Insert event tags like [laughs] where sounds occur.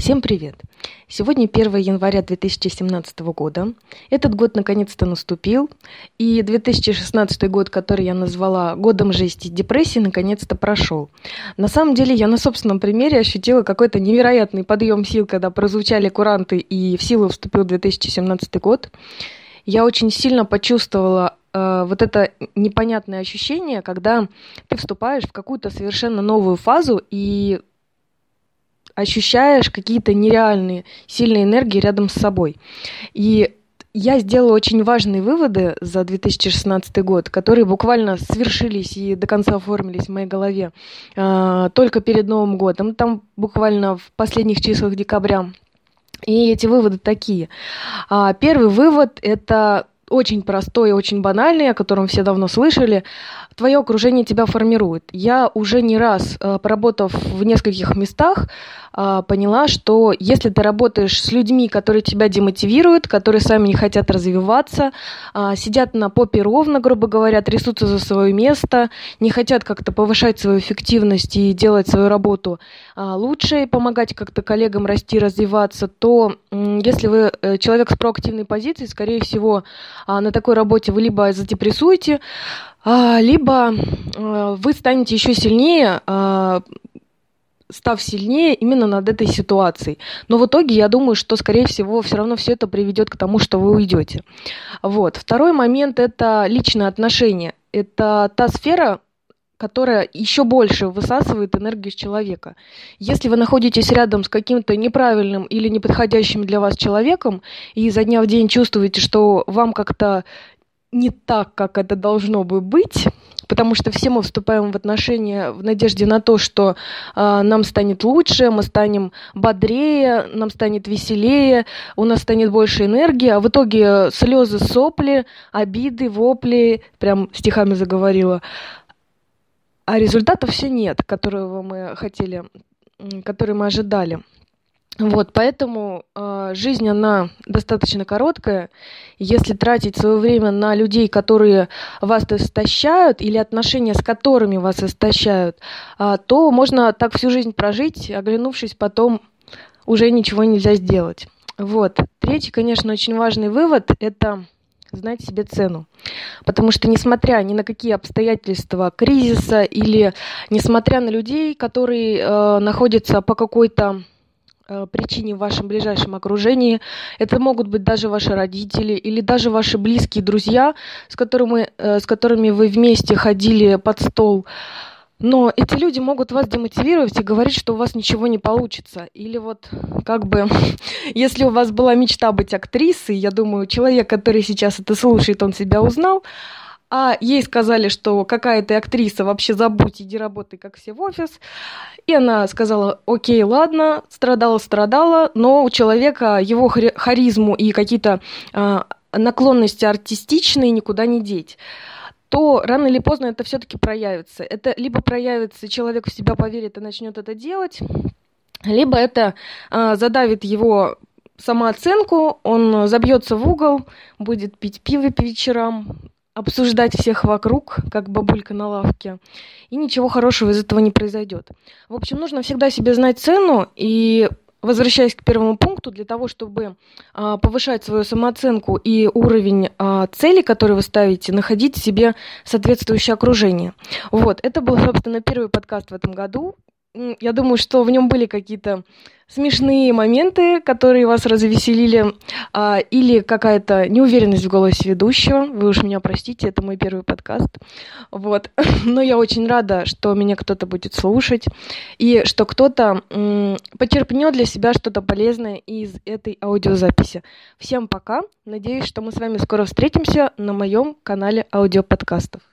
Всем привет! Сегодня 1 января 2017 года. Этот год наконец-то наступил, и 2016 год, который я назвала годом жести и депрессии, наконец-то прошел. На самом деле я на собственном примере ощутила какой-то невероятный подъем сил, когда прозвучали куранты и в силу вступил 2017 год. Я очень сильно почувствовала э, вот это непонятное ощущение, когда ты вступаешь в какую-то совершенно новую фазу и ощущаешь какие-то нереальные сильные энергии рядом с собой. И я сделала очень важные выводы за 2016 год, которые буквально свершились и до конца оформились в моей голове э, только перед Новым годом, там буквально в последних числах декабря. И эти выводы такие. А, первый вывод – это очень простой и очень банальный, о котором все давно слышали. Твое окружение тебя формирует. Я уже не раз, э, поработав в нескольких местах, поняла, что если ты работаешь с людьми, которые тебя демотивируют, которые сами не хотят развиваться, э, сидят на попе ровно, грубо говоря, трясутся за свое место, не хотят как-то повышать свою эффективность и делать свою работу лучше, и помогать как-то коллегам расти, развиваться, то если вы человек с проактивной позицией, скорее всего, на такой работе вы либо задепрессуете, либо вы станете еще сильнее став сильнее именно над этой ситуацией. Но в итоге я думаю, что, скорее всего, все равно все это приведет к тому, что вы уйдете. Вот. Второй момент – это личные отношения. Это та сфера, которая еще больше высасывает энергию из человека. Если вы находитесь рядом с каким-то неправильным или неподходящим для вас человеком, и изо дня в день чувствуете, что вам как-то не так, как это должно бы быть, потому что все мы вступаем в отношения в надежде на то, что э, нам станет лучше, мы станем бодрее, нам станет веселее, у нас станет больше энергии, а в итоге слезы, сопли, обиды, вопли, прям стихами заговорила, а результатов все нет, которого мы хотели, которые мы ожидали. Вот, поэтому э, жизнь, она достаточно короткая. Если тратить свое время на людей, которые вас истощают, или отношения с которыми вас истощают, э, то можно так всю жизнь прожить, оглянувшись потом, уже ничего нельзя сделать. Вот. Третий, конечно, очень важный вывод – это знать себе цену. Потому что, несмотря ни на какие обстоятельства кризиса или несмотря на людей, которые э, находятся по какой-то причине в вашем ближайшем окружении. Это могут быть даже ваши родители или даже ваши близкие друзья, с которыми, э, с которыми вы вместе ходили под стол. Но эти люди могут вас демотивировать и говорить, что у вас ничего не получится. Или вот как бы, [laughs] если у вас была мечта быть актрисой, я думаю, человек, который сейчас это слушает, он себя узнал, а ей сказали, что какая ты актриса, вообще забудь, иди работай, как все в офис. И она сказала, окей, ладно, страдала-страдала, но у человека его харизму и какие-то э, наклонности артистичные никуда не деть то рано или поздно это все-таки проявится. Это либо проявится, человек в себя поверит и начнет это делать, либо это э, задавит его самооценку, он забьется в угол, будет пить пиво по вечерам, обсуждать всех вокруг, как бабулька на лавке, и ничего хорошего из этого не произойдет. В общем, нужно всегда себе знать цену и возвращаясь к первому пункту, для того, чтобы а, повышать свою самооценку и уровень а, цели, которые вы ставите, находить себе соответствующее окружение. Вот, это был, собственно, первый подкаст в этом году. Я думаю, что в нем были какие-то смешные моменты, которые вас развеселили, а, или какая-то неуверенность в голосе ведущего. Вы уж меня простите, это мой первый подкаст. Вот. [laughs] Но я очень рада, что меня кто-то будет слушать, и что кто-то почерпнет для себя что-то полезное из этой аудиозаписи. Всем пока. Надеюсь, что мы с вами скоро встретимся на моем канале аудиоподкастов.